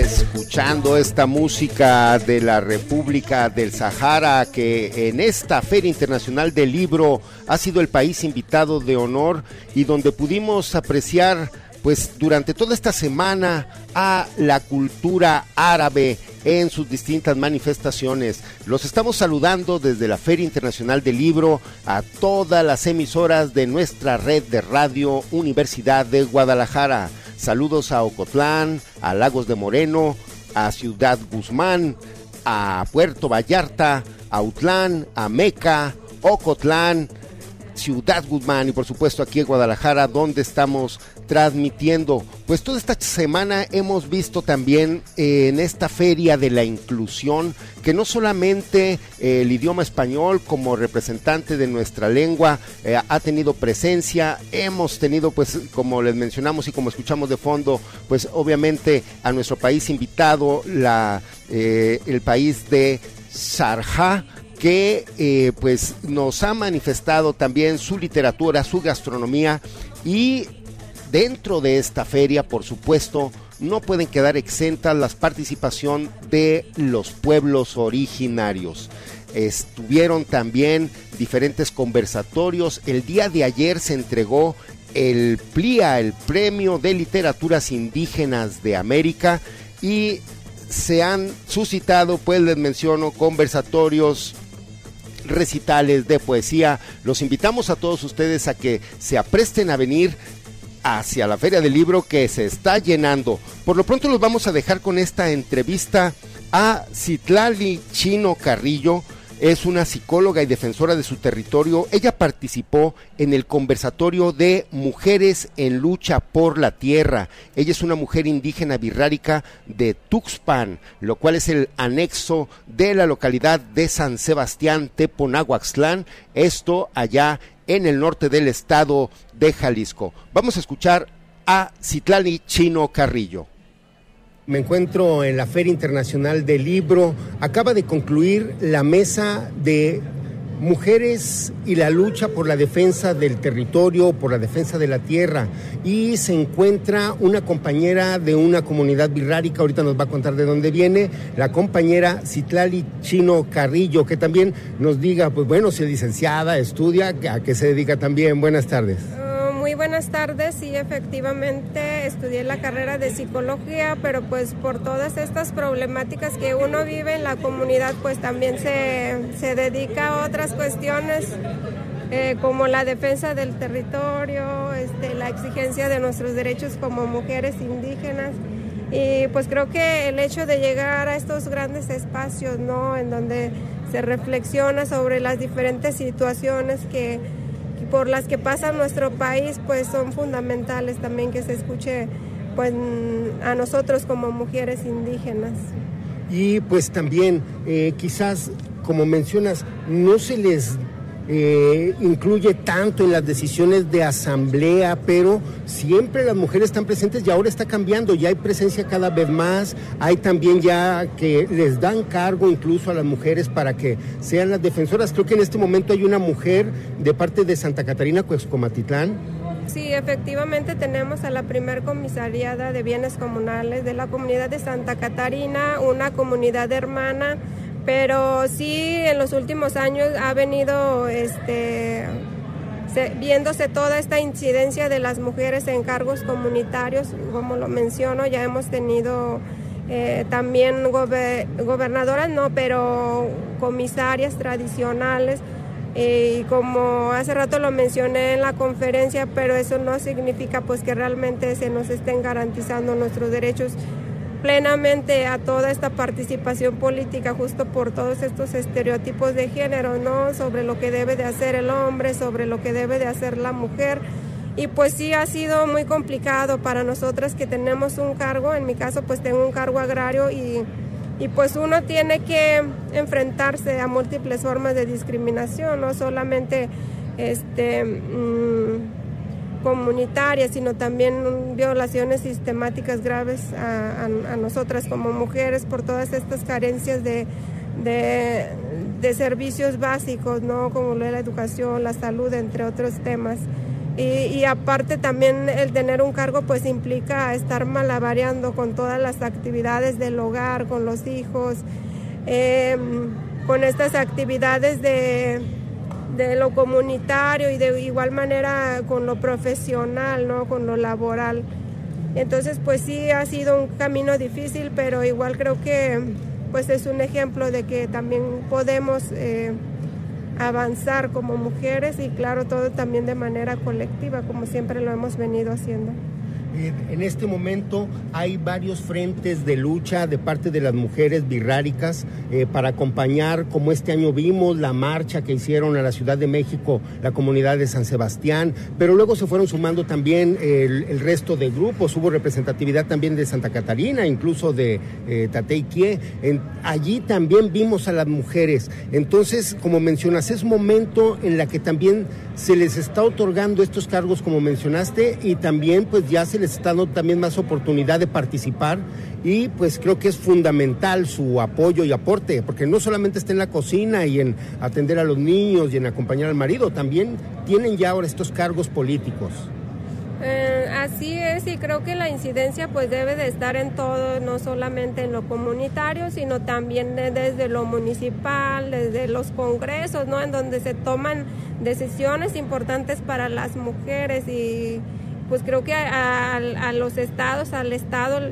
Escuchando esta música de la República del Sahara, que en esta Feria Internacional del Libro ha sido el país invitado de honor y donde pudimos apreciar, pues durante toda esta semana, a la cultura árabe en sus distintas manifestaciones. Los estamos saludando desde la Feria Internacional del Libro a todas las emisoras de nuestra red de radio Universidad de Guadalajara. Saludos a Ocotlán, a Lagos de Moreno, a Ciudad Guzmán, a Puerto Vallarta, a Utlán, a Meca, Ocotlán, Ciudad Guzmán y por supuesto aquí en Guadalajara donde estamos transmitiendo. Pues toda esta semana hemos visto también eh, en esta feria de la inclusión que no solamente eh, el idioma español como representante de nuestra lengua eh, ha tenido presencia, hemos tenido pues como les mencionamos y como escuchamos de fondo, pues obviamente a nuestro país invitado la, el país de Sarja que eh, pues nos ha manifestado también su literatura, su gastronomía y dentro de esta feria, por supuesto, no pueden quedar exentas la participación de los pueblos originarios. Estuvieron también diferentes conversatorios. El día de ayer se entregó el PLIA, el Premio de Literaturas Indígenas de América, y se han suscitado, pues les menciono, conversatorios, recitales de poesía. Los invitamos a todos ustedes a que se apresten a venir hacia la Feria del Libro que se está llenando. Por lo pronto los vamos a dejar con esta entrevista a Citlali Chino Carrillo. Es una psicóloga y defensora de su territorio. Ella participó en el conversatorio de Mujeres en Lucha por la Tierra. Ella es una mujer indígena birrárica de Tuxpan, lo cual es el anexo de la localidad de San Sebastián Teponahuaxtlán, esto allá en el norte del estado de Jalisco. Vamos a escuchar a Citlali Chino Carrillo. Me encuentro en la Feria Internacional del Libro. Acaba de concluir la mesa de mujeres y la lucha por la defensa del territorio, por la defensa de la tierra. Y se encuentra una compañera de una comunidad birrárica, ahorita nos va a contar de dónde viene, la compañera Citlali Chino Carrillo, que también nos diga, pues bueno, si es licenciada, estudia, a qué se dedica también. Buenas tardes. Buenas tardes, sí, efectivamente estudié la carrera de psicología, pero pues por todas estas problemáticas que uno vive en la comunidad, pues también se, se dedica a otras cuestiones eh, como la defensa del territorio, este, la exigencia de nuestros derechos como mujeres indígenas. Y pues creo que el hecho de llegar a estos grandes espacios, ¿no? En donde se reflexiona sobre las diferentes situaciones que por las que pasa nuestro país, pues son fundamentales también que se escuche pues, a nosotros como mujeres indígenas. Y pues también, eh, quizás, como mencionas, no se les eh, incluye tanto en las decisiones de asamblea, pero siempre las mujeres están presentes y ahora está cambiando, ya hay presencia cada vez más, hay también ya que les dan cargo incluso a las mujeres para que sean las defensoras. Creo que en este momento hay una mujer de parte de Santa Catarina, Coexcomatitlán. Sí, efectivamente tenemos a la primer comisariada de bienes comunales de la comunidad de Santa Catarina, una comunidad hermana pero sí en los últimos años ha venido este, se, viéndose toda esta incidencia de las mujeres en cargos comunitarios, como lo menciono, ya hemos tenido eh, también gober, gobernadoras, no, pero comisarias tradicionales. Eh, y como hace rato lo mencioné en la conferencia, pero eso no significa pues que realmente se nos estén garantizando nuestros derechos plenamente a toda esta participación política justo por todos estos estereotipos de género, ¿no? Sobre lo que debe de hacer el hombre, sobre lo que debe de hacer la mujer. Y pues sí ha sido muy complicado para nosotras que tenemos un cargo, en mi caso pues tengo un cargo agrario y, y pues uno tiene que enfrentarse a múltiples formas de discriminación, no solamente este... Mmm, comunitarias, sino también violaciones sistemáticas graves a, nosotras como mujeres por todas estas carencias de, de, de, servicios básicos, ¿no? como la educación, la salud, entre otros temas. Y, y, aparte también el tener un cargo pues implica estar malabareando con todas las actividades del hogar, con los hijos, eh, con estas actividades de de lo comunitario y de igual manera con lo profesional, ¿no? con lo laboral. Entonces, pues sí ha sido un camino difícil, pero igual creo que pues es un ejemplo de que también podemos eh, avanzar como mujeres y claro, todo también de manera colectiva, como siempre lo hemos venido haciendo. En este momento hay varios frentes de lucha de parte de las mujeres birráricas eh, para acompañar, como este año vimos, la marcha que hicieron a la Ciudad de México, la comunidad de San Sebastián, pero luego se fueron sumando también el, resto de grupos, hubo representatividad también de Santa Catarina, incluso de eh, Tateiquie. En, allí también vimos a las mujeres. Entonces, como mencionas, es momento en la que también se les está otorgando estos cargos, como mencionaste, y también pues ya se les está dando también más oportunidad de participar y pues creo que es fundamental su apoyo y aporte, porque no solamente está en la cocina y en atender a los niños y en acompañar al marido, también tienen ya ahora estos cargos políticos. Eh, así es y creo que la incidencia pues debe de estar en todo, no solamente en lo comunitario, sino también desde lo municipal, desde los congresos, ¿no? En donde se toman decisiones importantes para las mujeres y pues creo que a, los estados, al estado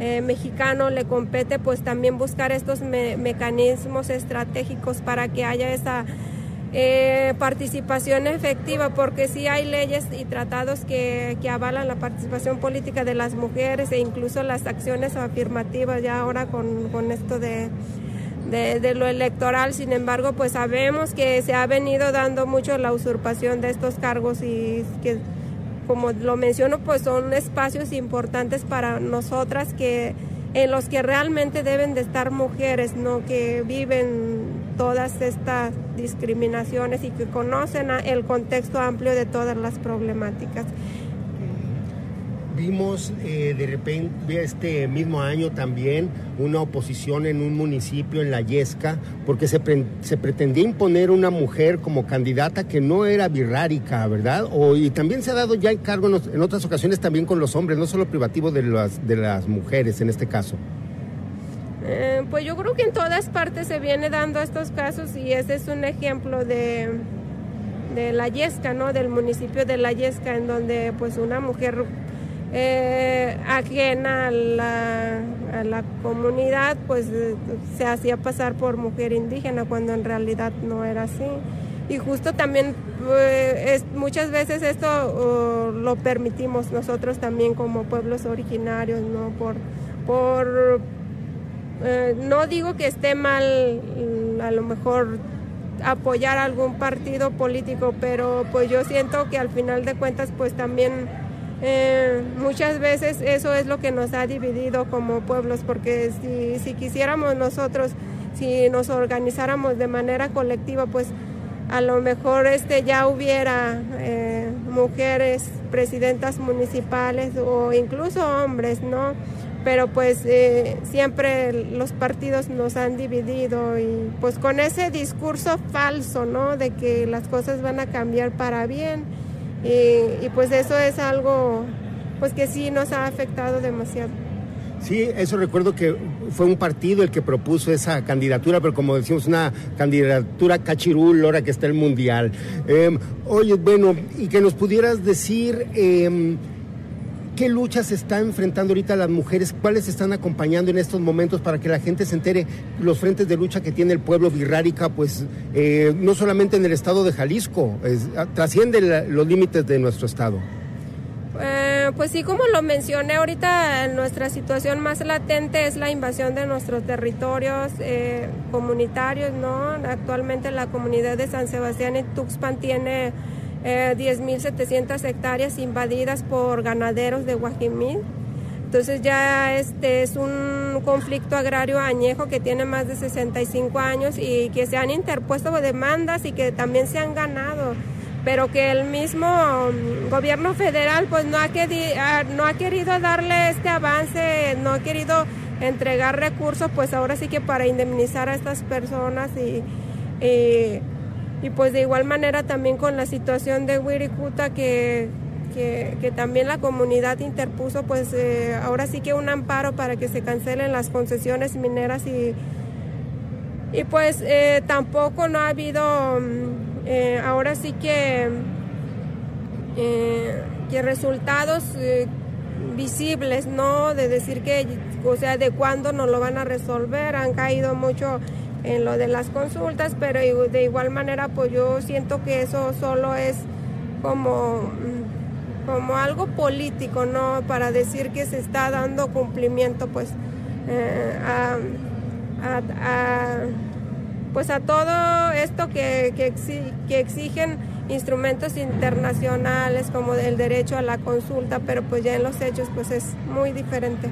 eh, mexicano le compete pues también buscar estos me mecanismos estratégicos para que haya esa eh, participación efectiva, porque sí hay leyes y tratados que, que, avalan la participación política de las mujeres e incluso las acciones afirmativas ya ahora con, con esto de, de lo electoral, sin embargo, pues sabemos que se ha venido dando mucho la usurpación de estos cargos y que, como lo menciono, pues son espacios importantes para nosotras que en los que realmente deben de estar mujeres, no que viven todas estas discriminaciones y que conocen el contexto amplio de todas las problemáticas. Vimos eh, de repente este mismo año también una oposición en un municipio en La Yesca porque se, pre- se pretendía imponer una mujer como candidata que no era birrárica, ¿verdad? O, y también se ha dado ya en, os- en otras ocasiones también con los hombres, no solo privativo de las, de las mujeres en este caso. Eh, pues yo creo que en todas partes se viene dando estos casos y ese es un ejemplo de, de La Yesca, ¿no? Del municipio de La Yesca, en donde pues una mujer eh, ajena a la, a la comunidad pues eh, se hacía pasar por mujer indígena cuando en realidad no era así. Y justo también eh, muchas veces esto lo permitimos nosotros también como pueblos originarios, ¿no? Por, por eh, no digo que esté mal mm, a lo mejor apoyar algún partido político, pero pues yo siento que al final de cuentas pues también eh, muchas veces eso es lo que nos ha dividido como pueblos, porque si, si quisiéramos nosotros, si nos organizáramos de manera colectiva, pues a lo mejor este ya hubiera eh, mujeres presidentas municipales o incluso hombres, ¿no? Pero pues eh, siempre los partidos nos han dividido y pues con ese discurso falso, ¿no? De que las cosas van a cambiar para bien y, y pues eso es algo pues que sí nos ha afectado demasiado. Sí, eso recuerdo que fue un partido el que propuso esa candidatura, pero como decimos, una candidatura cachirul, ahora que está el Mundial. Eh, oye, bueno, y que nos pudieras decir eh, qué luchas están enfrentando ahorita las mujeres, cuáles están acompañando en estos momentos para que la gente se entere los frentes de lucha que tiene el pueblo birrárica, pues eh, no solamente en el estado de Jalisco, trasciende los límites de nuestro estado. Eh, pues sí, como lo mencioné ahorita, nuestra situación más latente es la invasión de nuestros territorios eh, comunitarios, ¿no? Actualmente la comunidad de San Sebastián y Tuxpan tiene eh, 10.700 hectáreas invadidas por ganaderos de Guajimil. Entonces ya este es un conflicto agrario añejo que tiene más de 65 años y que se han interpuesto demandas y que también se han ganado, pero que el mismo mm, gobierno federal pues no ha, queri- ah, no ha querido darle este avance, no ha querido entregar recursos pues ahora sí que para indemnizar a estas personas y, y, y, pues de igual manera también con la situación de Wirikuta que que, también la comunidad interpuso, pues eh, ahora sí que un amparo para que se cancelen las concesiones mineras y, y pues eh, tampoco no ha habido, mm, eh, ahora sí que, que resultados visibles, ¿no? De decir que, o sea, de cuándo nos lo van a resolver, han caído mucho en lo de las consultas, pero de igual manera, pues yo siento que eso solo es como, mm, como algo político, ¿no? Para decir que se está dando cumplimiento, pues, eh, a, pues a todo esto que, que exigen instrumentos internacionales como el derecho a la consulta, pero pues ya en los hechos pues es muy diferente.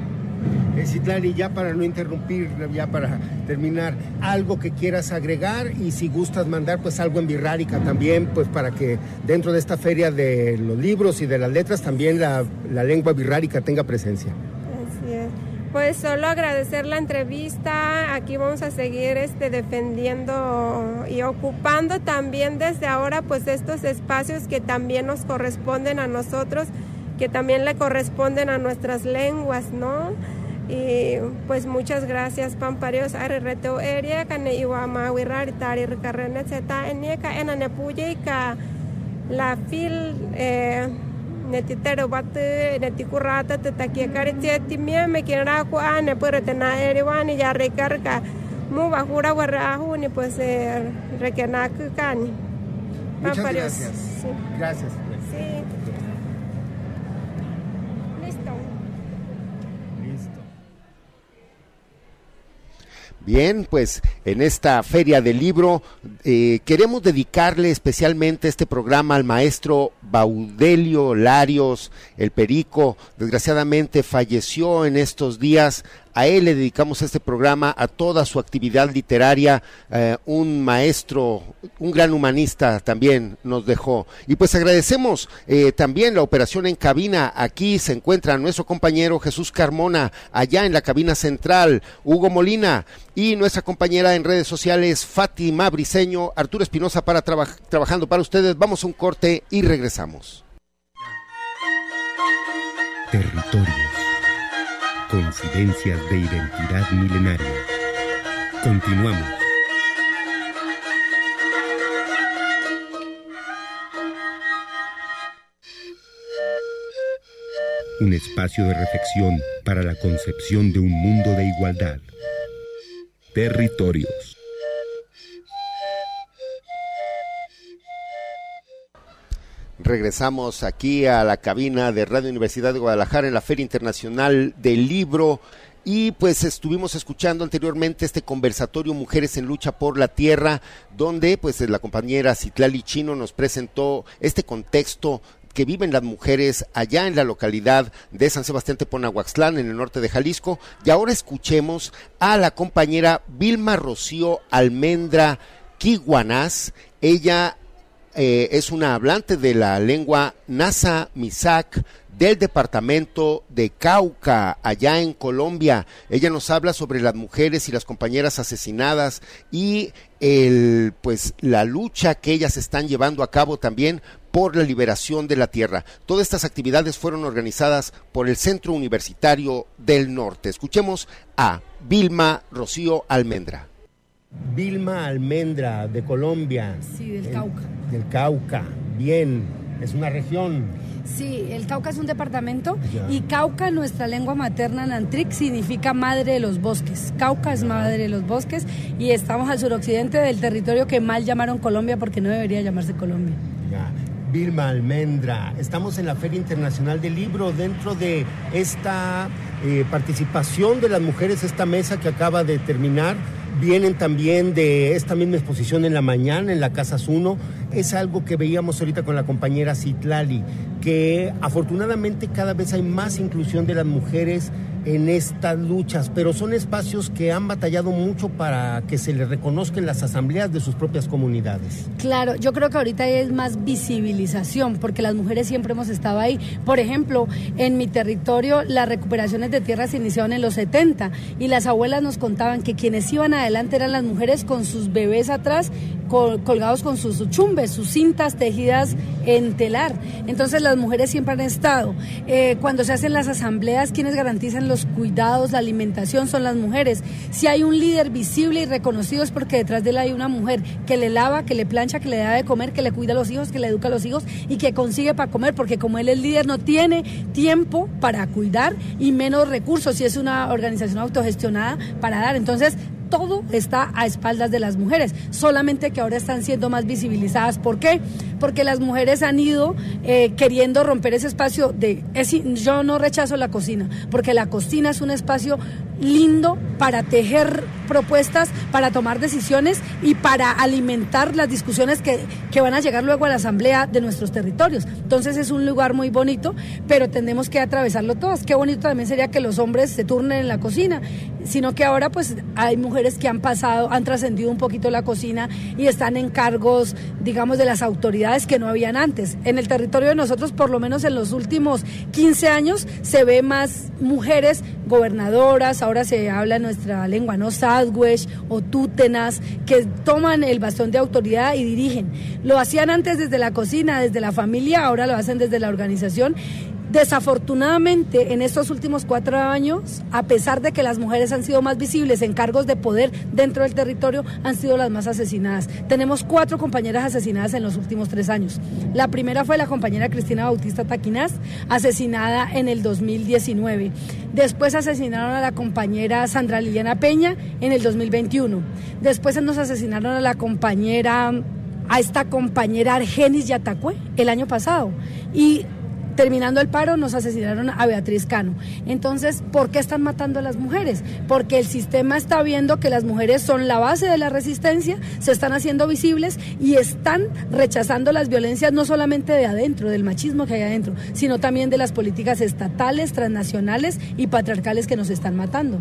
Eh, Citlali, ya para no interrumpir, ya para terminar, algo que quieras agregar y si gustas mandar pues algo en Birrárica también, pues para que dentro de esta feria de los libros y de las letras también la, la lengua birrárica tenga presencia. Así es. Pues solo agradecer la entrevista. Aquí vamos a seguir este defendiendo y ocupando también desde ahora pues estos espacios que también nos corresponden a nosotros, que también le corresponden a nuestras lenguas, ¿no? Y pues muchas gracias Pamparios Arreteo Eria Kane Iwama Wirari Tari Ricarrene Zeta Enieka Enane Puyeka la fil eh, neti tere wate neti kurata te takia kari tie timia me kinra ku ane pero te na eri wani ya recarga mu bajura warrahu ni pues eh, rekena ku kani Muchas Pamparios. gracias. Sí. Gracias. Bien, pues en esta feria del libro eh, queremos dedicarle especialmente este programa al maestro Baudelio Larios, el Perico. Desgraciadamente falleció en estos días. A él le dedicamos este programa, a toda su actividad literaria, eh, un maestro, un gran humanista también nos dejó. Y pues agradecemos eh, también la operación en cabina. Aquí se encuentra nuestro compañero Jesús Carmona, allá en la cabina central, Hugo Molina, y nuestra compañera en redes sociales, Fátima Briseño, Arturo Espinosa, para traba- trabajando para ustedes. Vamos a un corte y regresamos. Territorios. Coincidencias de identidad milenaria. Continuamos. Un espacio de reflexión para la concepción de un mundo de igualdad. Territorios. Regresamos aquí a la cabina de Radio Universidad de Guadalajara en la Feria Internacional del Libro y pues estuvimos escuchando anteriormente este conversatorio Mujeres en Lucha por la Tierra, donde pues la compañera Citlali Chino nos presentó este contexto que viven las mujeres allá en la localidad de San Sebastián Teponahuaxtlán, en el norte de Jalisco. Y ahora escuchemos a la compañera Vilma Rocío Almendra Kiguanás. Ella eh, es una hablante de la lengua Nasa Misak del departamento de Cauca, allá en Colombia. Ella nos habla sobre las mujeres y las compañeras asesinadas y el, pues, la lucha que ellas están llevando a cabo también por la liberación de la tierra. Todas estas actividades fueron organizadas por el Centro Universitario del Norte. Escuchemos a Vilma Rocío Almendra. Vilma Almendra, de Colombia. Sí, del El- Cauca. Del Cauca, bien. Es una región. Sí, el Cauca es un departamento Ya. y Cauca, nuestra lengua materna Nantric, significa madre de los bosques. Cauca es madre de los bosques y estamos al suroccidente del territorio que mal llamaron Colombia porque no debería llamarse Colombia. Ya. Vilma Almendra, estamos en la Feria Internacional del Libro dentro de esta eh, participación de las mujeres, esta mesa que acaba de terminar. Vienen también de esta misma exposición en la mañana en la Casa Zuno. Es algo que veíamos ahorita con la compañera Citlali, que afortunadamente cada vez hay más inclusión de las mujeres en estas luchas, pero son espacios que han batallado mucho para que se les reconozca en las asambleas de sus propias comunidades. Claro, yo creo que ahorita es más visibilización, porque las mujeres siempre hemos estado ahí. Por ejemplo, en mi territorio las recuperaciones de tierras se iniciaron en los 70 y las abuelas nos contaban que quienes iban adelante eran las mujeres con sus bebés atrás, col- colgados con sus chumbes, sus cintas tejidas en telar. Entonces las mujeres siempre han estado. Eh, cuando se hacen las asambleas, quienes garantizan los cuidados, la alimentación son las mujeres. Si hay un líder visible y reconocido es porque detrás de él hay una mujer que le lava, que le plancha, que le da de comer, que le cuida a los hijos, que le educa a los hijos y que consigue para comer, porque como él es líder no tiene tiempo para cuidar y menos recursos si es una organización autogestionada para dar. Entonces, todo está a espaldas de las mujeres, solamente que ahora están siendo más visibilizadas. ¿Por qué? Porque las mujeres han ido eh, queriendo romper ese espacio de... es- yo no rechazo la cocina, porque la cocina es un espacio lindo para tejer propuestas, para tomar decisiones y para alimentar las discusiones que, que van a llegar luego a la asamblea de nuestros territorios. Entonces es un lugar muy bonito, pero tenemos que atravesarlo todas. Qué bonito también sería que los hombres se turnen en la cocina, sino que ahora pues hay mujeres que han pasado, han trascendido un poquito la cocina y están en cargos, digamos, de las autoridades que no habían antes. En el territorio de nosotros, por lo menos en los últimos 15 años, se ve más mujeres gobernadoras, ahora se habla nuestra lengua, ¿no? Sadwesh o tútenas, que toman el bastón de autoridad y dirigen. Lo hacían antes desde la cocina, desde la familia, ahora lo hacen desde la organización. Desafortunadamente, en estos últimos cuatro años, a pesar de que las mujeres han sido más visibles en cargos de poder dentro del territorio, han sido las más asesinadas. Tenemos cuatro compañeras asesinadas en los últimos tres años. La primera fue la compañera Cristina Bautista Taquinaz, asesinada en el 2019. Después asesinaron a la compañera Sandra Liliana Peña en el 2021. Después nos asesinaron a la compañera, a esta compañera Argenis Yatacue el año pasado. Y terminando el paro nos asesinaron a Beatriz Cano. Entonces, ¿por qué están matando a las mujeres? Porque el sistema está viendo que las mujeres son la base de la resistencia, se están haciendo visibles y están rechazando las violencias no solamente de adentro, del machismo que hay adentro, sino también de las políticas estatales, transnacionales y patriarcales que nos están matando.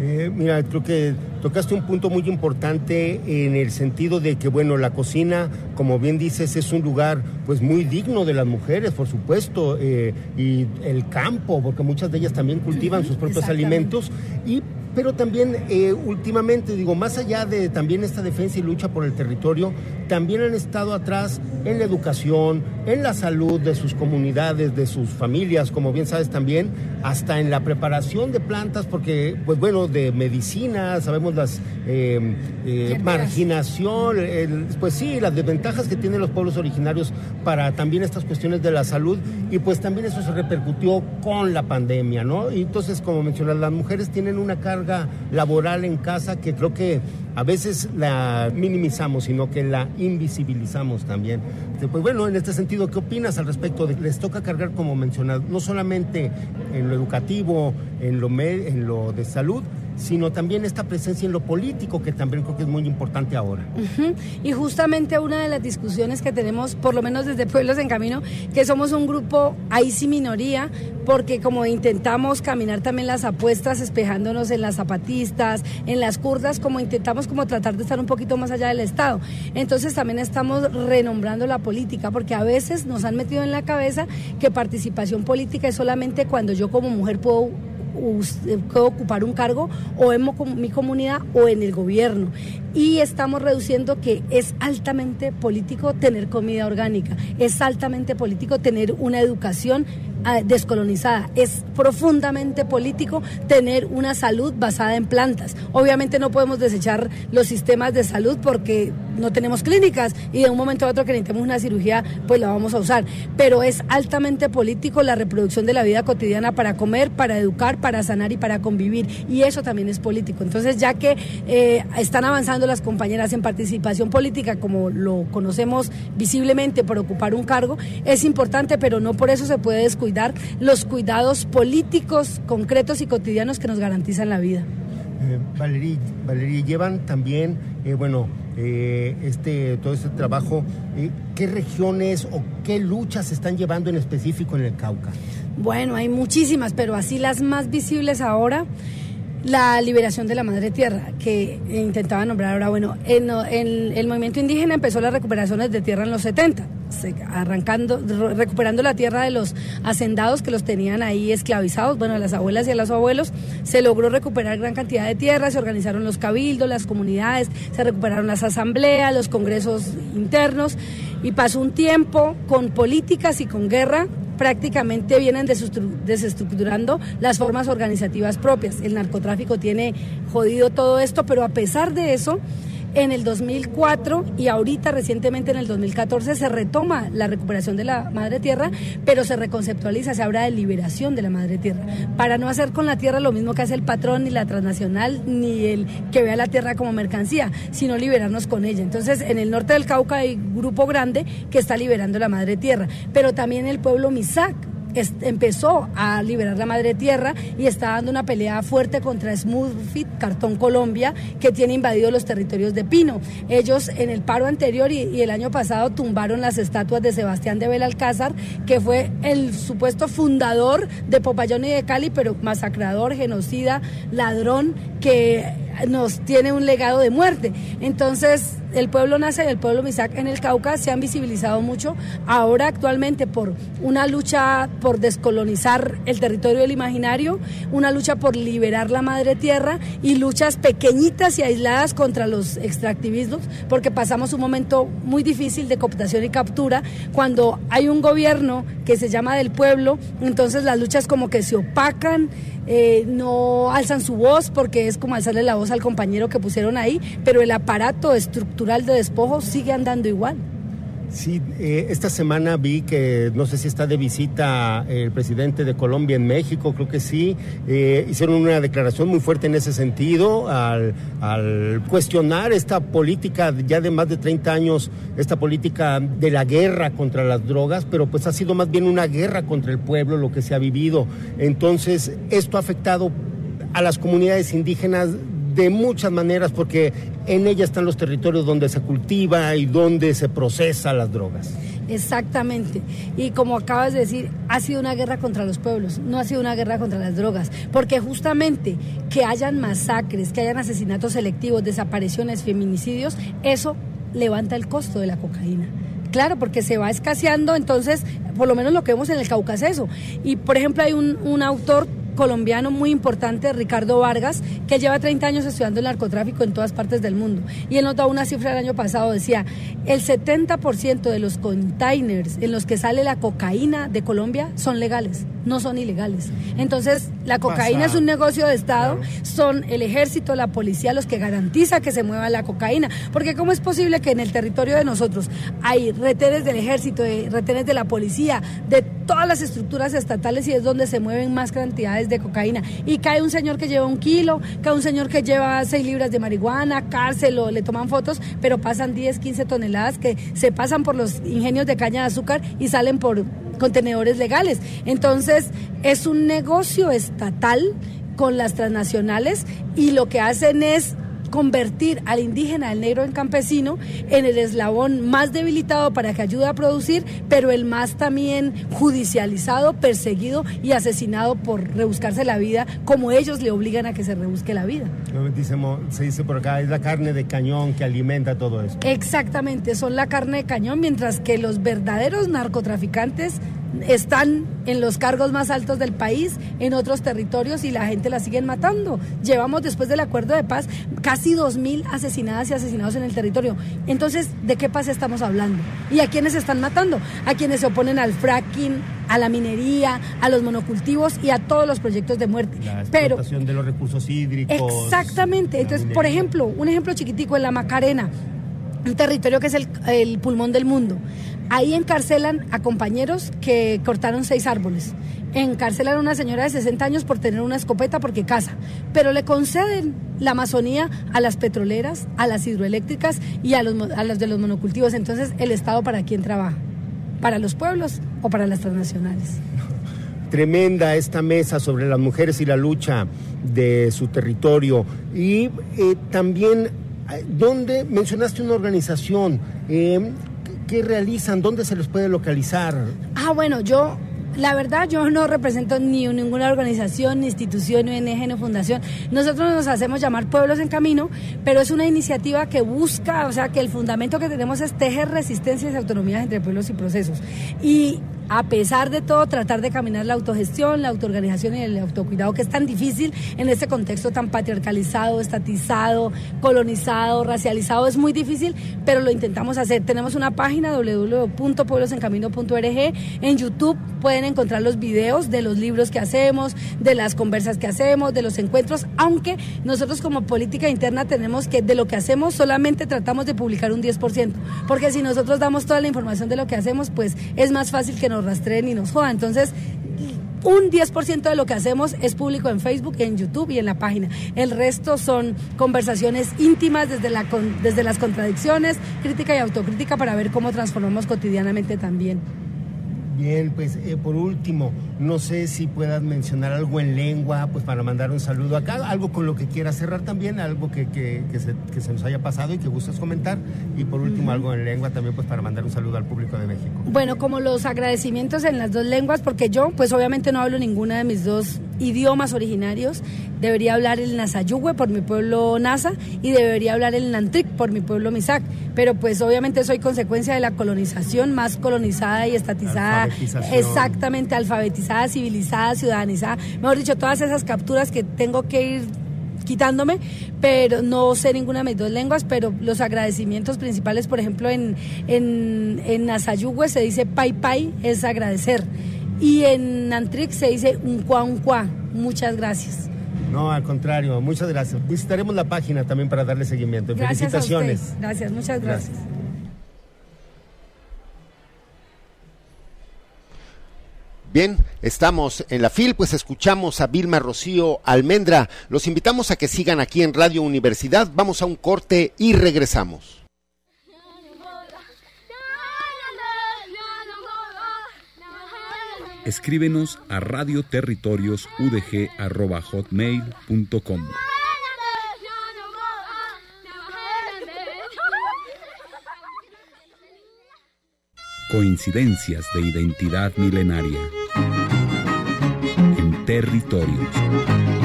Eh, mira, creo que tocaste un punto muy importante en el sentido de que, bueno, la cocina, como bien dices, es un lugar pues muy digno de las mujeres, por supuesto, eh, y el campo, porque muchas de ellas también cultivan sus propios alimentos. Y pero también eh, últimamente, digo, más allá de también esta defensa y lucha por el territorio, también han estado atrás en la educación, en la salud de sus comunidades, de sus familias, como bien sabes también, hasta en la preparación de plantas, porque, pues bueno, de medicina, sabemos las eh, eh, marginación, el- pues sí, las desventajas que tienen los pueblos originarios para también estas cuestiones de la salud, y pues también eso se repercutió con la pandemia, ¿no? Y entonces, como mencionas, las mujeres tienen una carga laboral en casa que creo que a veces la minimizamos, sino que la invisibilizamos también. Pues bueno, en este sentido, ¿qué opinas al respecto? Les toca cargar, como mencionas, no solamente en lo educativo, en lo, en lo de salud, sino también esta presencia en lo político, que también creo que es muy importante ahora. Y justamente una de las discusiones que tenemos, por lo menos desde Pueblos en Camino, que somos un grupo, ahí sí minoría, porque como intentamos caminar también las apuestas, espejándonos en las zapatistas, en las kurdas, como intentamos como tratar de estar un poquito más allá del Estado. Entonces también estamos renombrando la política, porque a veces nos han metido en la cabeza que participación política es solamente cuando yo como mujer puedo ocupar un cargo o en mi comunidad o en el gobierno. Y estamos reduciendo que es altamente político tener comida orgánica, es altamente político tener una educación descolonizada, es profundamente político tener una salud basada en plantas. Obviamente no podemos desechar los sistemas de salud porque no tenemos clínicas y de un momento a otro que necesitemos una cirugía, pues la vamos a usar. Pero es altamente político la reproducción de la vida cotidiana para comer, para educar, para sanar y para convivir. Y eso también es político. Entonces, ya que eh, están avanzando las compañeras en participación política, como lo conocemos visiblemente por ocupar un cargo, es importante, pero no por eso se puede descuidar los cuidados políticos concretos y cotidianos que nos garantizan la vida. Eh, Valerie, Valerie, llevan también, eh, bueno, eh, este, todo este trabajo, eh, ¿qué regiones o qué luchas se están llevando en específico en el Cauca? Bueno, hay muchísimas, pero así las más visibles ahora, la liberación de la madre tierra, que intentaba nombrar ahora, bueno, en, en el movimiento indígena empezó las recuperaciones de tierra en los 70, se- arrancando, re- recuperando la tierra de los hacendados que los tenían ahí esclavizados, bueno, a las abuelas y a los abuelos, se logró recuperar gran cantidad de tierra, se organizaron los cabildos, las comunidades, se recuperaron las asambleas, los congresos internos, y pasó un tiempo con políticas y con guerra prácticamente vienen desestru- desestructurando las formas organizativas propias. El narcotráfico tiene jodido todo esto, pero a pesar de eso, en el 2004 y ahorita recientemente en el 2014 se retoma la recuperación de la madre tierra, pero se reconceptualiza, se habla de liberación de la madre tierra, para no hacer con la tierra lo mismo que hace el patrón, ni la transnacional, ni el que vea la tierra como mercancía, sino liberarnos con ella. Entonces, en el norte del Cauca hay grupo grande que está liberando la madre tierra, pero también el pueblo Misak empezó a liberar la madre tierra y está dando una pelea fuerte contra Smoothfit Cartón Colombia que tiene invadido los territorios de Pino. Ellos en el paro anterior y, y el año pasado tumbaron las estatuas de Sebastián de Belalcázar, que fue el supuesto fundador de Popayón y de Cali, pero masacrador, genocida, ladrón, que nos tiene un legado de muerte. Entonces, el pueblo nace y el pueblo Misak en el Cauca se han visibilizado mucho. Ahora actualmente por una lucha por descolonizar el territorio del imaginario, una lucha por liberar la madre tierra y luchas pequeñitas y aisladas contra los extractivismos, porque pasamos un momento muy difícil de cooptación y captura. Cuando hay un gobierno que se llama del pueblo, entonces las luchas como que se opacan, eh, no alzan su voz porque es como alzarle la voz al compañero que pusieron ahí, pero el aparato estructural de despojo sigue andando igual. Sí, eh, esta semana vi que no sé si está de visita el presidente de Colombia en México, creo que sí. Eh, hicieron una declaración muy fuerte en ese sentido al, al cuestionar esta política ya de más de 30 años, esta política de la guerra contra las drogas, pero pues ha sido más bien una guerra contra el pueblo lo que se ha vivido. Entonces, esto ha afectado a las comunidades indígenas de muchas maneras porque en ella están los territorios donde se cultiva y donde se procesa las drogas. Exactamente. Y como acabas de decir, ha sido una guerra contra los pueblos, no ha sido una guerra contra las drogas. Porque justamente que hayan masacres, que hayan asesinatos selectivos, desapariciones, feminicidios, eso levanta el costo de la cocaína. Claro, porque se va escaseando, entonces, por lo menos lo que vemos en el Caucaseso. Y, por ejemplo, hay un, un autor colombiano muy importante, Ricardo Vargas, que lleva 30 años estudiando el narcotráfico en todas partes del mundo. Y él nos da una cifra el año pasado, decía, el 70% de los containers en los que sale la cocaína de Colombia son legales, no son ilegales. Entonces, la cocaína es un negocio de Estado, son el ejército, la policía los que garantiza que se mueva la cocaína. Porque ¿cómo es posible que en el territorio de nosotros hay retenes del ejército, de- retenes de la policía, de todas las estructuras estatales y es donde se mueven más cantidades de cocaína? Y cae un señor que lleva un kilo, cae un señor que lleva seis libras de marihuana, cárcel o le toman fotos, pero pasan 10, 15 toneladas que se pasan por los ingenios de caña de azúcar y salen por contenedores legales. Entonces, es un negocio estatal con las transnacionales y lo que hacen es convertir al indígena, al negro en campesino, en el eslabón más debilitado para que ayude a producir, pero el más también judicializado, perseguido y asesinado por rebuscarse la vida, como ellos le obligan a que se rebusque la vida. Se dice por acá, es la carne de cañón que alimenta todo esto. Exactamente, son la carne de cañón, mientras que los verdaderos narcotraficantes están en los cargos más altos del país, en otros territorios y la gente la siguen matando. Llevamos después del acuerdo de paz casi 2.000 asesinadas y asesinados en el territorio. Entonces, ¿de qué paz estamos hablando? ¿Y a quiénes están matando? A quienes se oponen al fracking, a la minería, a los monocultivos y a todos los proyectos de muerte. La Pero explotación de los recursos hídricos. Exactamente. Entonces, por ejemplo, un ejemplo chiquitico en la Macarena, un territorio que es el, el pulmón del mundo. Ahí encarcelan a compañeros que cortaron seis árboles. Encarcelan a una señora de 60 años por tener una escopeta porque caza. Pero le conceden la Amazonía a las petroleras, a las hidroeléctricas y a los, de los monocultivos. Entonces, ¿el Estado para quién trabaja? ¿Para los pueblos o para las transnacionales? Tremenda esta mesa sobre las mujeres y la lucha de su territorio. Y eh, también, eh, ¿dónde mencionaste una organización? Eh, ¿Qué realizan? ¿Dónde se les puede localizar? Ah, bueno, yo, la verdad, yo no represento ni ninguna organización, ni institución, ONG, ni fundación. Nosotros nos hacemos llamar Pueblos en Camino, pero es una iniciativa que busca, o sea, que el fundamento que tenemos es tejer resistencias y autonomías entre pueblos y procesos. Y a pesar de todo, tratar de caminar la autogestión, la autoorganización y el autocuidado, que es tan difícil en este contexto tan patriarcalizado, estatizado, colonizado, racializado, es muy difícil, pero lo intentamos hacer. Tenemos una página www.pueblosencamino.org. En YouTube pueden encontrar los videos de los libros que hacemos, de las conversas que hacemos, de los encuentros, aunque nosotros como política interna tenemos que de lo que hacemos solamente tratamos de publicar un 10%, porque si nosotros damos toda la información de lo que hacemos, pues es más fácil que nos rastreen y nos jodan. Entonces, un 10% de lo que hacemos es público en Facebook, en YouTube y en la página. El resto son conversaciones íntimas desde, la desde las contradicciones, crítica y autocrítica para ver cómo transformamos cotidianamente también. Bien, pues eh, por último, no sé si puedas mencionar algo en lengua, pues para mandar un saludo acá, algo con lo que quieras cerrar también, algo que, que, que se, que se nos haya pasado y que gustes comentar. Y por último, algo en lengua también, pues para mandar un saludo al público de México. Bueno, como los agradecimientos en las dos lenguas, porque yo, pues obviamente no hablo ninguna de mis dos idiomas originarios. Debería hablar el Nasayugüe por mi pueblo Nasa y debería hablar el Nantric por mi pueblo Misak. Pero pues obviamente soy consecuencia de la colonización más colonizada y estatizada. Exactamente, alfabetizada, civilizada, ciudadanizada. Mejor dicho, todas esas capturas que tengo que ir quitándome, pero no sé ninguna de mis dos lenguas, pero los agradecimientos principales, por ejemplo, en, en, se dice pai pai, es agradecer, y en Antrix se dice un cuá, un cuá. Muchas gracias. No, al contrario, muchas gracias. Visitaremos la página también para darle seguimiento. Gracias Felicitaciones. A. Gracias, muchas gracias. gracias. Bien, estamos en la FIL, pues escuchamos a Vilma Rocío Almendra. Los invitamos a que sigan aquí en Radio Universidad. Vamos a un corte y regresamos. Escríbenos a radioterritoriosudg.hotmail.com. Coincidencias de identidad milenaria. En territorios.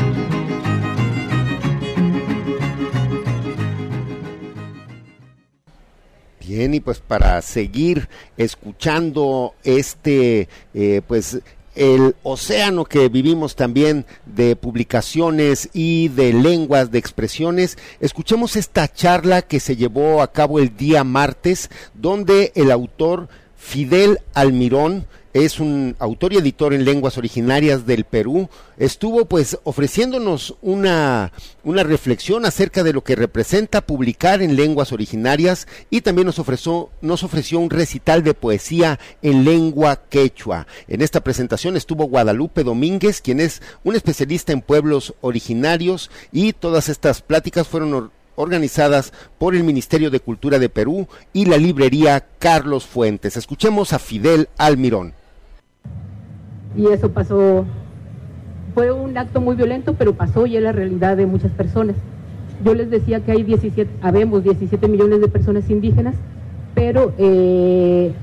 Bien, y pues para seguir escuchando este, eh, pues el océano que vivimos también de publicaciones y de lenguas, de expresiones, escuchemos esta charla que se llevó a cabo el día martes, donde el autor Fidel Almirón, es un autor y editor en lenguas originarias del Perú, estuvo pues ofreciéndonos una, una reflexión acerca de lo que representa publicar en lenguas originarias y también nos ofreció, nos ofreció un recital de poesía en lengua quechua. En esta presentación estuvo Guadalupe Domínguez, quien es un especialista en pueblos originarios y todas estas pláticas fueron organizadas por el Ministerio de Cultura de Perú y la librería Carlos Fuentes. Escuchemos a Fidel Almirón y eso pasó, fue un acto muy violento, pero pasó y es la realidad de muchas personas. Yo les decía que hay 17, habemos 17 millones de personas indígenas, pero eh,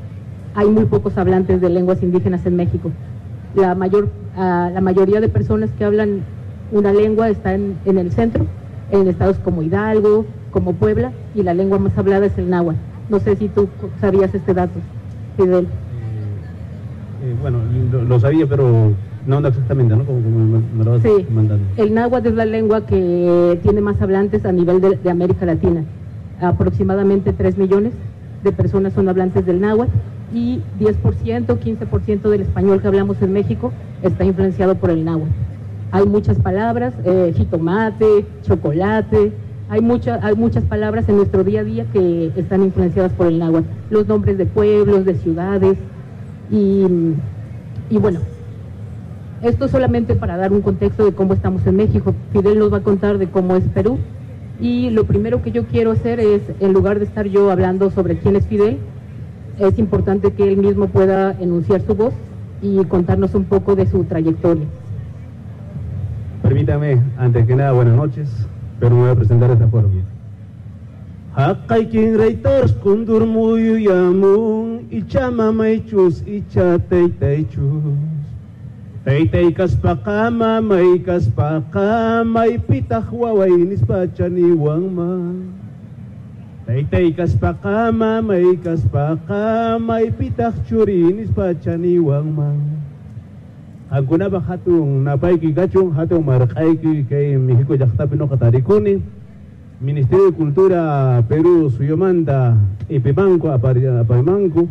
hay muy pocos hablantes de lenguas indígenas en México. La, mayor, uh, la mayoría de personas que hablan una lengua están en el centro, en estados como Hidalgo, como Puebla, y la lengua más hablada es el náhuatl. No sé si tú sabías este dato, Fidel. Eh, bueno, lo, lo, sabía, pero no, no exactamente, ¿no? Como, como me, me, lo vas sí. mandando. El náhuatl es la lengua que tiene más hablantes a nivel de, de, América Latina. Aproximadamente 3 millones de personas son hablantes del náhuatl y 10%, 15% del español que hablamos en México está influenciado por el náhuatl. Hay muchas palabras, eh, jitomate, chocolate, hay, mucha, hay muchas palabras en nuestro día a día que están influenciadas por el náhuatl. Los nombres de pueblos, de ciudades, y, y, bueno, esto solamente para dar un contexto de cómo estamos en México. Fidel nos va a contar de cómo es Perú. Y lo primero que yo quiero hacer es, en lugar de estar yo hablando sobre quién es Fidel, es importante que él mismo pueda enunciar su voz y contarnos un poco de su trayectoria. Permítame, antes que nada, buenas noches, pero me voy a presentar de esta forma. Hakkai king raitors kundur muyu yamung Icha mamay chus, icha taytay chus. Taytay kaspakama, may kaspaka May pitahwaway nispachaniwang ma. Taytay kaspakama, may kaspaka May pitahchuri nispachaniwang ma. Aguna ba hatong napay kigachong hatong marakay kay Mihiko jaktabino katarikunin Ministerio de Cultura Perú Suyomanta Ipimanco Apaimanco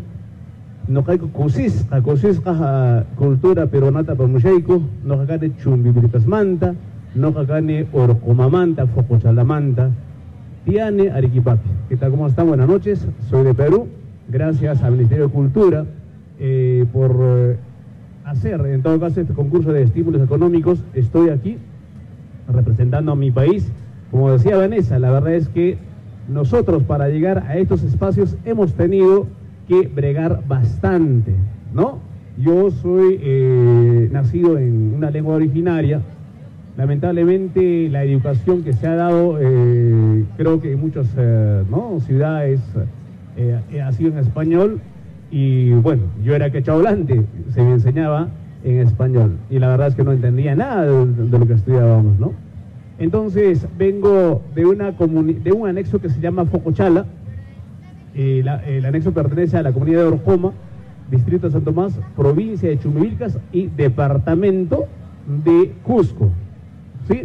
no caico cusis a cusis caja cultura peronata pamushaico no cacane chumbibritas manta. No cacane orcomamanta focochalamanta tiane Arequipapi ¿qué tal cómo están? buenas noches. Soy de Perú. Gracias al Ministerio de Cultura eh, por eh, hacer en todo caso este concurso de estímulos económicos. Estoy aquí representando a mi país como decía Vanessa, la verdad es que nosotros para llegar a estos espacios hemos tenido que bregar bastante, ¿no? Yo soy eh, nacido en una lengua originaria. Lamentablemente la educación que se ha dado, eh, creo que en muchas eh, ¿no? ciudades ha sido en español y bueno, yo era quechablante, se me enseñaba en español y la verdad es que no entendía nada de, de lo que estudiábamos, ¿no? Entonces vengo de, una de un anexo que se llama Focochala. Eh, la, el anexo pertenece a la comunidad de Orjoma, distrito de San Tomás, provincia de Chumivilcas y departamento de Cusco. ¿sí?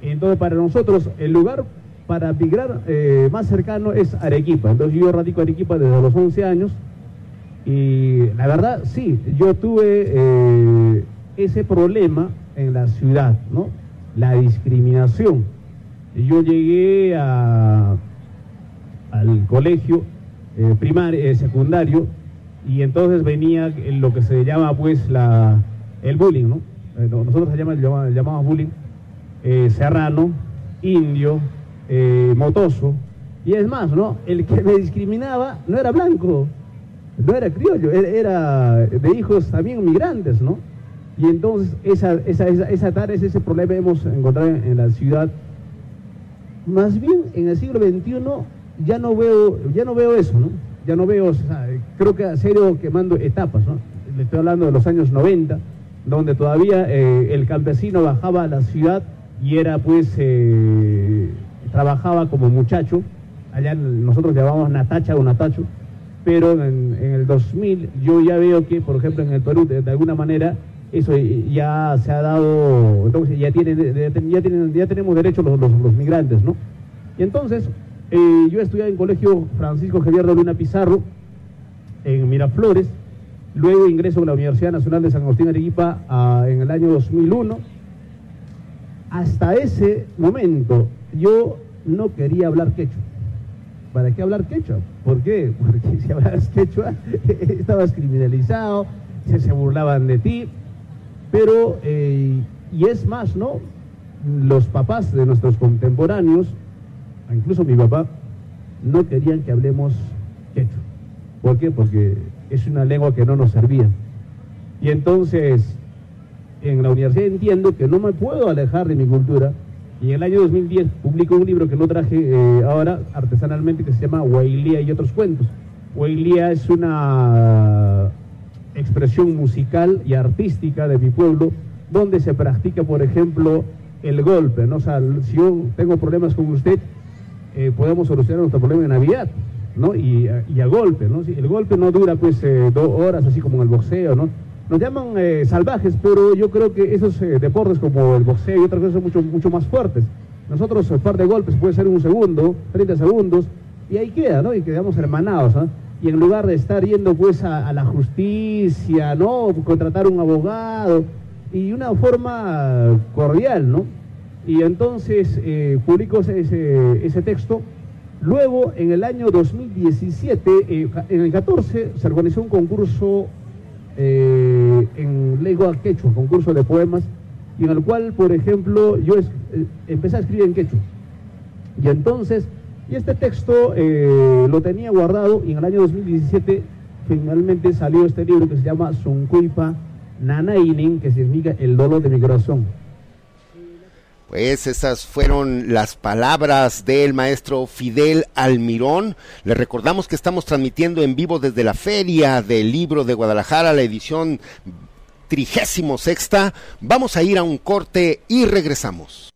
Entonces para nosotros el lugar para migrar eh, más cercano es Arequipa. Entonces yo radico Arequipa desde los 11 años y la verdad sí, yo tuve eh, ese problema en la ciudad, ¿no? La discriminación. Yo llegué a, al colegio eh, primario, eh, secundario, y entonces venía lo que se llama pues la, el bullying, ¿no? Eh, no- nosotros le llamamos, llamamos, bullying, serrano, indio, motoso, y es más, ¿no? El que me discriminaba no era blanco, no era criollo, era de hijos también migrantes, ¿no? Y entonces esa, esa, esa, tarea, ese problema hemos encontrado en, la ciudad. Más bien en el siglo XXI ya no veo, ya no veo eso, ¿no? Ya no veo, creo que ha ido quemando etapas, ¿no? Le estoy hablando de los años 90, donde todavía eh, el campesino bajaba a la ciudad y era pues, eh, trabajaba como muchacho, allá nosotros llamábamos Natacha o Natacho, pero en, el 2000 yo ya veo que, por ejemplo, en el Perú, de alguna manera, eso ya se ha dado, entonces ya, tienen, ya, tienen, ya tenemos derecho los, los, los migrantes, ¿no? Y entonces, eh, yo estudié en colegio Francisco Javier de Luna Pizarro, en Miraflores, luego ingreso a la Universidad Nacional de San Agustín Arequipa ah, en el año 2001. Hasta ese momento yo no quería hablar quechua. ¿Para qué hablar quechua? ¿Por qué? Porque si hablabas quechua estabas criminalizado, se, se burlaban de ti, pero, eh, y es más, ¿no? Los papás de nuestros contemporáneos, incluso mi papá, no querían que hablemos quechua. ¿Por qué? Porque es una lengua que no nos servía. Y entonces, en la universidad entiendo que no me puedo alejar de mi cultura. Y en el año 2010 publico un libro que no traje eh, ahora artesanalmente que se llama Huailía y otros cuentos. Huailía es una expresión musical y artística de mi pueblo donde se practica, por ejemplo, el golpe. ¿no? O si yo tengo problemas con usted, eh, podemos solucionar nuestro problema en Navidad. ¿no? Y, a- golpe, ¿no? El golpe no dura pues eh, dos horas, así como en el boxeo, ¿no? Nos llaman eh, salvajes, pero yo creo que esos deportes como el boxeo y otras cosas son mucho, mucho más fuertes. Nosotros un par de golpes puede ser un segundo, 30 segundos, y ahí queda, ¿no? Y quedamos hermanados, ¿no? Y en lugar de estar yendo pues a, a la justicia, ¿no? Contratar un abogado, y una forma cordial, ¿no? Y entonces eh, publico ese, ese, texto. Luego, en el año 2017, eh, en el 14, se organizó un concurso eh, en lengua quechua, concurso de poemas, y en el cual, por ejemplo, yo es- eh, empecé a escribir en quechua. Y entonces, y este texto eh, lo tenía guardado y en el año 2017 finalmente salió este libro que se llama Sunkuipa Nanainin, que significa el dolor de mi corazón. Pues esas fueron las palabras del maestro Fidel Almirón. Le recordamos que estamos transmitiendo en vivo desde la Feria del Libro de Guadalajara, la edición trigésimo sexta. Vamos a ir a un corte y regresamos.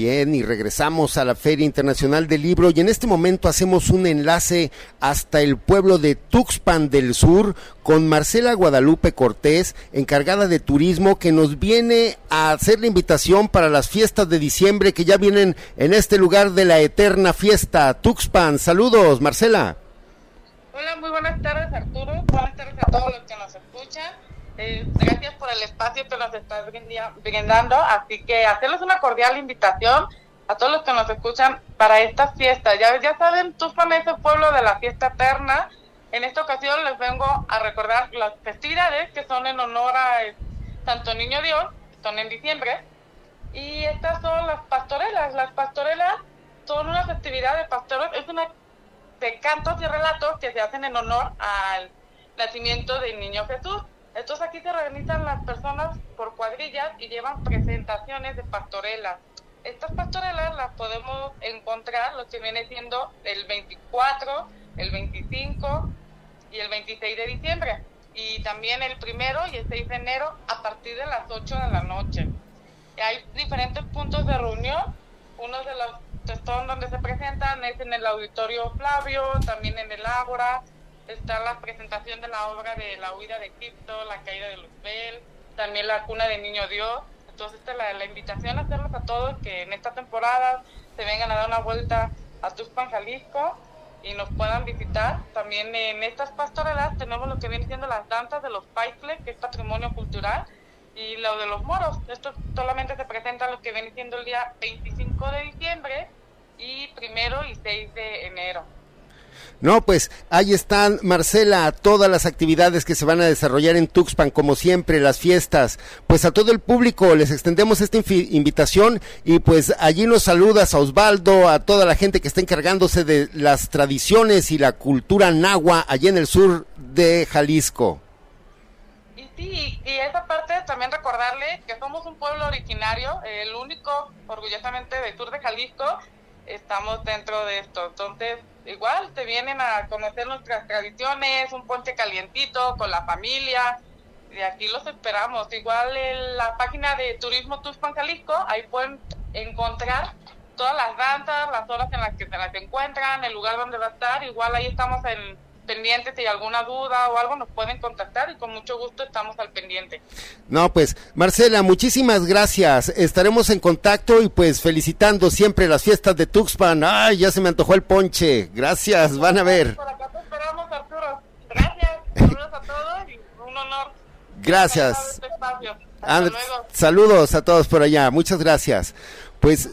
Bien, y regresamos a la Feria Internacional del Libro y en este momento hacemos un enlace hasta el pueblo de Tuxpan del Sur con Marcela Guadalupe Cortés, encargada de turismo, que nos viene a hacer la invitación para las fiestas de diciembre que ya vienen en este lugar de la eterna fiesta, Tuxpan. Saludos, Marcela. Hola, muy buenas tardes Arturo, buenas tardes a todos los que nos escuchan. Eh, gracias por el espacio que nos estás brindando, así que hacerles una cordial invitación a todos los que nos escuchan para estas fiestas. Ya, ya saben, Tuxpan es el pueblo de la fiesta eterna. En esta ocasión les vengo a recordar las festividades que son en honor a eh, Santo Niño Dios, que son en diciembre. Y estas son las pastorelas. Las pastorelas son una festividad de pastores, es una de cantos y relatos que se hacen en honor al nacimiento del niño Jesús. Entonces aquí se organizan las personas por cuadrillas y llevan presentaciones de pastorelas. Estas pastorelas las podemos encontrar, lo que viene siendo el 24, el 25 y el 26 de diciembre. Y también el primero y el 6 de enero a partir de las 8 de la noche. Hay diferentes puntos de reunión. Uno de los textos donde se presentan es en el Auditorio Flavio, también en el Ágora. Está la presentación de la obra de La huida de Egipto, La caída de Luzbel, también La cuna del niño Dios. Entonces, esta es la, la invitación a hacerlos a todos que en esta temporada se vengan a dar una vuelta a Tuxpan, Jalisco y nos puedan visitar. También en estas pastorelas tenemos lo que viene siendo las danzas de los paisles, que es patrimonio cultural, y lo de los moros. Esto solamente se presenta lo que viene siendo el día 25 de diciembre y primero y 6 de enero. No, pues ahí están, Marcela, todas las actividades que se van a desarrollar en Tuxpan, como siempre, las fiestas. Pues a todo el público les extendemos esta invitación y pues allí nos saludas a Osvaldo, a toda la gente que está encargándose de las tradiciones y la cultura nahua allí en el sur de Jalisco. Y sí, y esa parte también recordarle que somos un pueblo originario, el único, orgullosamente, del sur de Jalisco, estamos dentro de esto. Entonces, igual te vienen a conocer nuestras tradiciones, un ponche calientito con la familia, y aquí los esperamos. Igual en la página de Turismo Tuxpan Jalisco, ahí pueden encontrar todas las danzas, las horas en las que se las encuentran, el lugar donde va a estar. Igual ahí estamos en pendientes si hay alguna duda o algo nos pueden contactar y con mucho gusto estamos al pendiente. No, pues Marcela, muchísimas gracias. Estaremos en contacto y pues felicitando siempre las fiestas de Tuxpan. Ay, ya se me antojó el ponche. Gracias, van a ver. Por acá te esperamos, Arturo. Gracias. Saludos a todos y un honor. Gracias. Este saludos a todos por allá, muchas gracias. Pues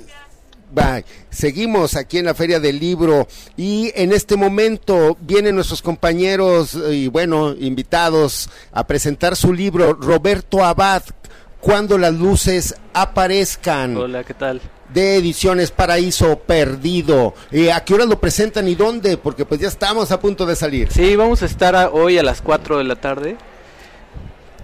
seguimos aquí en la Feria del Libro y en este momento vienen nuestros compañeros eh, y bueno, invitados a presentar su libro, Roberto Abad, Cuando las luces aparezcan. Hola, ¿qué tal? De Ediciones Paraíso Perdido. Eh, ¿A qué hora lo presentan y dónde? Porque pues ya estamos a punto de salir. Sí, vamos a estar a- hoy a las 4 de la tarde.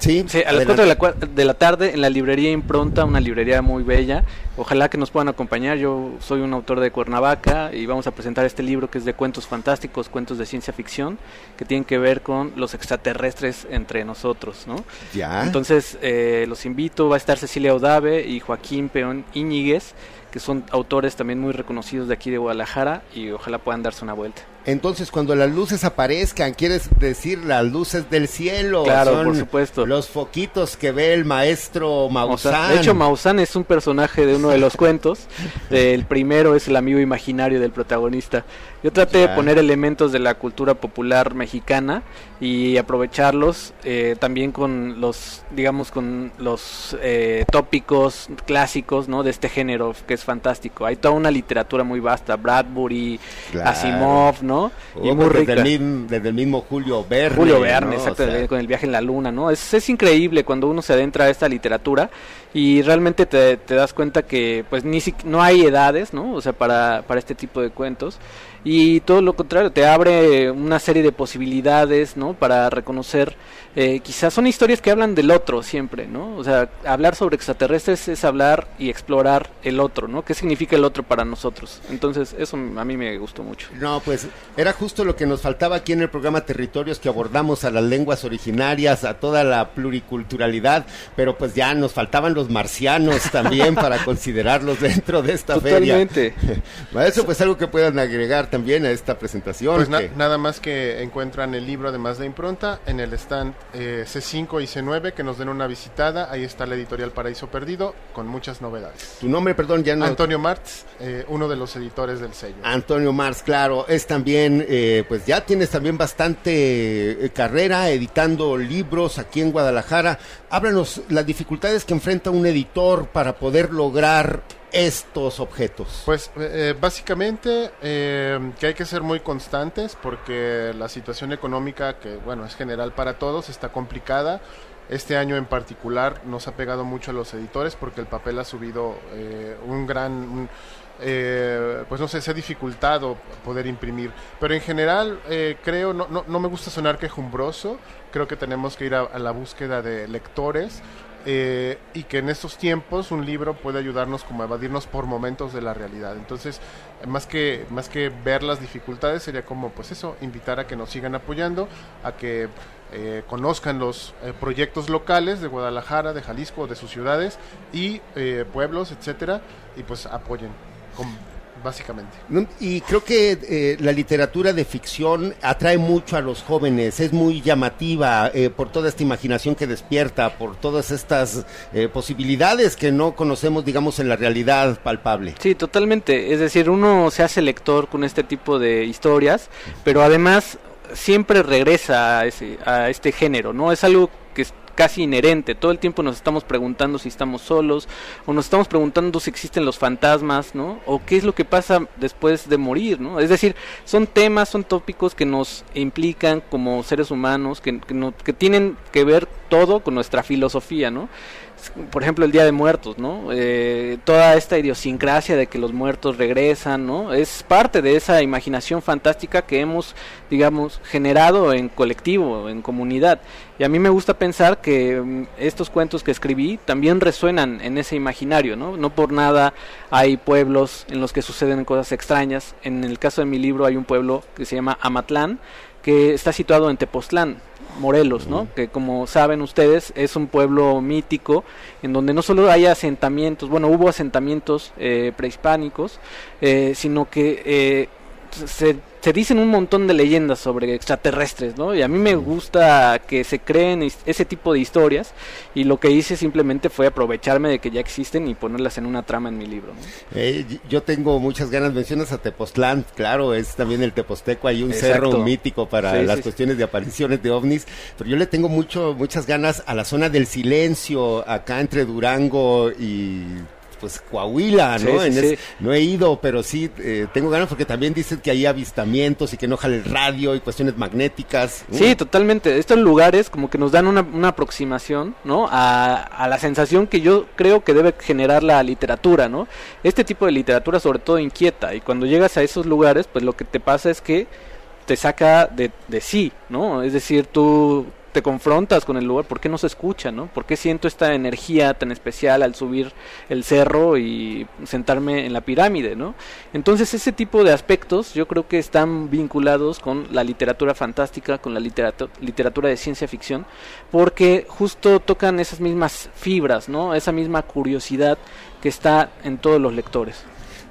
Sí, a las 4 de la, de la tarde en la librería Impronta, una librería muy bella. Ojalá que nos puedan acompañar. Yo soy un autor de Cuernavaca y vamos a presentar este libro que es de cuentos fantásticos, cuentos de ciencia ficción, que tienen que ver con los extraterrestres entre nosotros, ¿no? Ya. Entonces, eh, los invito. Va a estar Cecilia Odave y Joaquín Peón Íñiguez, que son autores también muy reconocidos de aquí de Guadalajara y ojalá puedan darse una vuelta. Entonces, cuando las luces aparezcan, quieres decir las luces del cielo. Claro, son por supuesto. Los foquitos que ve el maestro Maussan. Maussan. De hecho, Maussan es un personaje de uno de los cuentos. El primero es el amigo imaginario del protagonista. Yo traté de poner elementos de la cultura popular mexicana y aprovecharlos eh, también con los, digamos, con los eh, tópicos clásicos, ¿no? De este género que es fantástico. Hay toda una literatura muy vasta, Bradbury, Claro. Asimov, ¿no? Oh, y muy rica. desde, el mismo, desde el mismo Julio Verne. Julio Verne, ¿no? exacto, O sea, con el viaje en la luna, ¿no? Es, es increíble cuando uno se adentra a esta literatura y realmente te, te das cuenta que pues ni si- no hay edades, ¿no? O sea, para, para este tipo de cuentos y todo lo contrario, te abre una serie de posibilidades, ¿no? Para reconocer, eh, quizás son historias que hablan del otro siempre, ¿no? O sea, hablar sobre extraterrestres es hablar y explorar el otro, ¿no? ¿Qué significa el otro para nosotros? Entonces, eso a mí me gustó mucho. No, pues era justo lo que nos faltaba aquí en el programa Territorios, que abordamos a las lenguas originarias, a toda la pluriculturalidad, pero pues ya nos faltaban los marcianos también para considerarlos dentro de esta Totalmente. feria. Eso pues algo que puedan agregar también a esta presentación. Pues na- nada más que encuentran el libro además de impronta en el stand eh, C5 y C9 que nos den una visitada. Ahí está la editorial Paraíso Perdido con muchas novedades. tu nombre, perdón, ya no... Antonio Martz, eh, uno de los editores del sello. Antonio Mars, claro, es también, eh, pues ya tienes también bastante carrera editando libros aquí en Guadalajara. Háblanos las dificultades que enfrenta un editor para poder lograr estos objetos. Pues eh, básicamente eh, que hay que ser muy constantes porque la situación económica, que bueno, es general para todos, está complicada. Este año en particular nos ha pegado mucho a los editores porque el papel ha subido eh, un gran... eh, pues no sé, se ha dificultado poder imprimir. Pero en general, eh, creo, no, no, no me gusta sonar quejumbroso, creo que tenemos que ir a la búsqueda de lectores eh, y que en estos tiempos un libro puede ayudarnos como a evadirnos por momentos de la realidad. Entonces, más que, más que ver las dificultades, sería como, pues eso, invitar a que nos sigan apoyando, a que eh, conozcan los eh, proyectos locales de Guadalajara, de Jalisco, de sus ciudades y eh, pueblos, etcétera, y pues apoyen. Básicamente. Y creo que eh, la literatura de ficción atrae mucho a los jóvenes, es muy llamativa eh, por toda esta imaginación que despierta, por todas estas eh, posibilidades que no conocemos, digamos, en la realidad palpable. Sí, totalmente. Es decir, uno se hace lector con este tipo de historias, pero además siempre regresa a, ese, a este género, ¿no? Es algo que casi inherente. Todo el tiempo nos estamos preguntando si estamos solos, o nos estamos preguntando si existen los fantasmas, ¿no? O qué es lo que pasa después de morir, ¿no? Es decir, son temas, son tópicos que nos implican como seres humanos, que, que, no- que tienen que ver todo con nuestra filosofía, ¿no? Por ejemplo, el Día de Muertos, ¿no? Eh, toda esta idiosincrasia de que los muertos regresan, ¿no? Es parte de esa imaginación fantástica que hemos, digamos, generado en colectivo, en comunidad. Y a mí me gusta pensar que mm, estos cuentos que escribí también resuenan en ese imaginario, ¿no? No por nada hay pueblos en los que suceden cosas extrañas. En el caso de mi libro hay un pueblo que se llama Amatlán, que está situado en Tepoztlán, Morelos, ¿no? Que como saben ustedes es un pueblo mítico en donde no solo hay asentamientos, bueno, hubo asentamientos eh, prehispánicos, eh, sino que eh, se, se dicen un montón de leyendas sobre extraterrestres, ¿no? Y a mí me gusta que se creen ese tipo de historias y lo que hice simplemente fue aprovecharme de que ya existen y ponerlas en una trama en mi libro. ¿no? Eh, yo tengo muchas ganas, mencionas a Tepoztlán, claro, es también el Teposteco, hay un Exacto. cerro mítico para Sí, las sí, sí. cuestiones de apariciones de ovnis, pero yo le tengo mucho, muchas ganas a la zona del silencio, acá entre Durango y pues Coahuila, ¿no? Sí, sí, En es- sí. no he ido, pero sí eh, tengo ganas porque también dicen que hay avistamientos y que no jala el radio y cuestiones magnéticas. Sí, totalmente. Estos lugares como que nos dan una, una aproximación, ¿no? A, a la sensación que yo creo que debe generar la literatura, ¿no? Este tipo de literatura sobre todo inquieta y cuando llegas a esos lugares, pues lo que te pasa es que te saca de, de sí, ¿no? Es decir, tú te confrontas con el lugar, ¿por qué no se escucha, no? ¿Por qué siento esta energía tan especial al subir el cerro y sentarme en la pirámide, no? Entonces ese tipo de aspectos yo creo que están vinculados con la literatura fantástica, con la literatura, literatura de ciencia ficción, porque justo tocan esas mismas fibras, ¿no? Esa misma curiosidad que está en todos los lectores.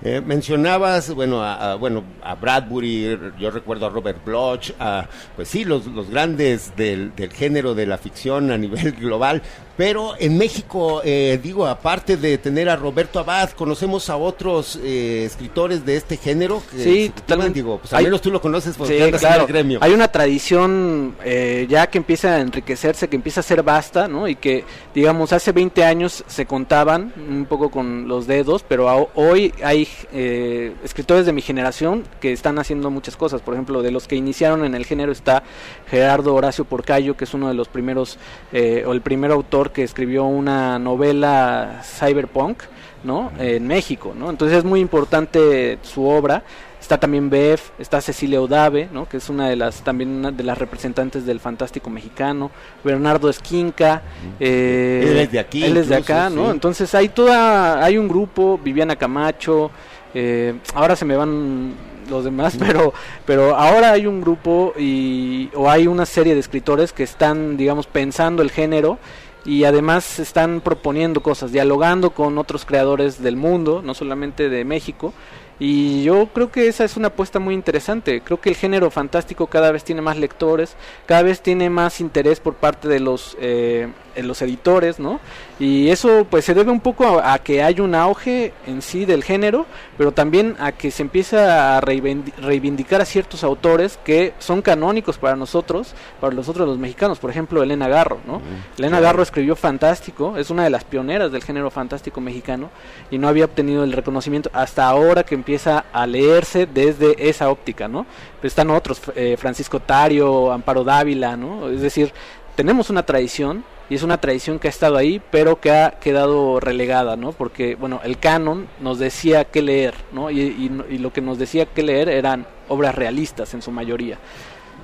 Eh, mencionabas, bueno, a, bueno, a Bradbury, yo recuerdo a Robert Bloch, a, pues sí, los, los grandes del, del género de la ficción a nivel global, pero en México, eh, digo, aparte de tener a Roberto Abad, conocemos a otros eh, escritores de este género. Que Sí, totalmente. Digo, pues al menos tú lo conoces porque Sí, andas en claro. el gremio. Hay una tradición eh, ya que empieza a enriquecerse, que empieza a ser vasta, ¿no? Y que, digamos, hace 20 años se contaban un poco con los dedos, pero a- hoy hay eh, escritores de mi generación que están haciendo muchas cosas. Por ejemplo, de los que iniciaron en el género está Gerardo Horacio Porcayo, que es uno de los primeros, eh, o el primer autor que escribió una novela cyberpunk, ¿no? En México, ¿no? Entonces es muy importante su obra. Está también Bev, está Cecilia Odave, ¿no? que es una de las también una de las representantes del fantástico mexicano, Bernardo Esquinca, eh, Él es de aquí él es de acá, ¿no? Entonces hay toda, hay un grupo, Viviana Camacho, eh, ahora se me van los demás, pero, pero ahora hay un grupo y o hay una serie de escritores que están, digamos, pensando el género y además están proponiendo cosas, dialogando con otros creadores del mundo, no solamente de México. Y yo creo que esa es una apuesta muy interesante. Creo que el género fantástico cada vez tiene más lectores, cada vez tiene más interés por parte de los, eh, los editores, ¿no? Y eso pues se debe un poco a, a que hay un auge en sí del género, pero también a que se empieza a reivindicar a ciertos autores que son canónicos para nosotros, para nosotros los mexicanos. Por ejemplo, Elena Garro, ¿no? Elena claro. Garro escribió Fantástico, es una de las pioneras del género fantástico mexicano y no había obtenido el reconocimiento hasta ahora que empieza a leerse desde esa óptica, ¿no? Pero están otros, eh, Francisco Tario, Amparo Dávila, ¿no? Es decir, tenemos una tradición y es una tradición que ha estado ahí, pero que ha quedado relegada, ¿no? Porque, bueno, el canon nos decía qué leer, ¿no? Y, y- y lo que nos decía qué leer eran obras realistas en su mayoría.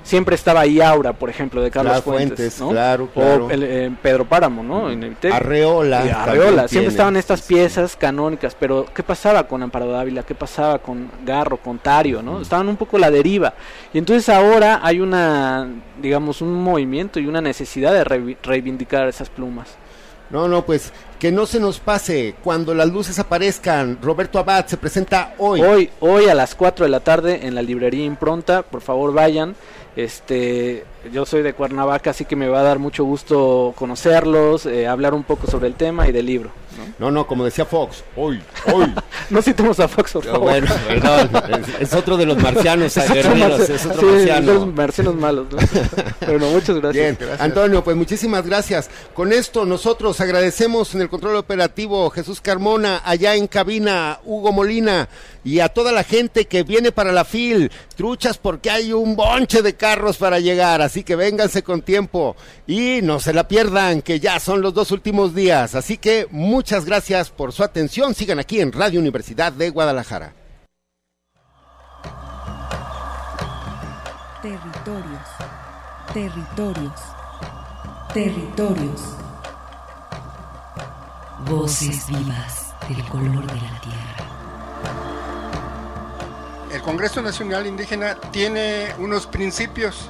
Siempre estaba ahí Aura, por ejemplo, de Carlos Claro, Fuentes, Fuentes, ¿no? claro, claro. O el, eh, Pedro Páramo, ¿no? En el- Arreola Arreola, tiene. siempre estaban estas piezas canónicas, pero ¿qué pasaba con Amparo Dávila? ¿Qué pasaba con Garro, con Tario, no? Estaban un poco a la deriva. Y entonces ahora hay una, digamos, un movimiento y una necesidad de revi- reivindicar esas plumas. No, no, pues que no se nos pase cuando las luces aparezcan. Roberto Abad se presenta hoy. Hoy, hoy a las 4 de la tarde en la librería Impronta. Por favor, vayan. Este, yo soy de Cuernavaca, así que me va a dar mucho gusto conocerlos, eh, hablar un poco sobre el tema y del libro. No, no, como decía Fox, hoy, hoy. no citemos a Fox, por No, favor. bueno, perdón, es, es otro de los marcianos Es otro marci- es otro sí, marciano. los marcianos malos. ¿no? bueno, muchas gracias. Bien, Antonio, pues muchísimas gracias. Con esto nosotros agradecemos en el control operativo Jesús Carmona, allá en cabina Hugo Molina y a toda la gente que viene para la FIL, truchas porque hay un bonche de carros para llegar, así que vénganse con tiempo y no se la pierdan, que ya son los dos últimos días. Así que muchas gracias por su atención, sigan aquí en Radio Universidad de Guadalajara. Territorios. Territorios. Territorios. Voces vivas del color de la tierra. El Congreso Nacional Indígena tiene unos principios,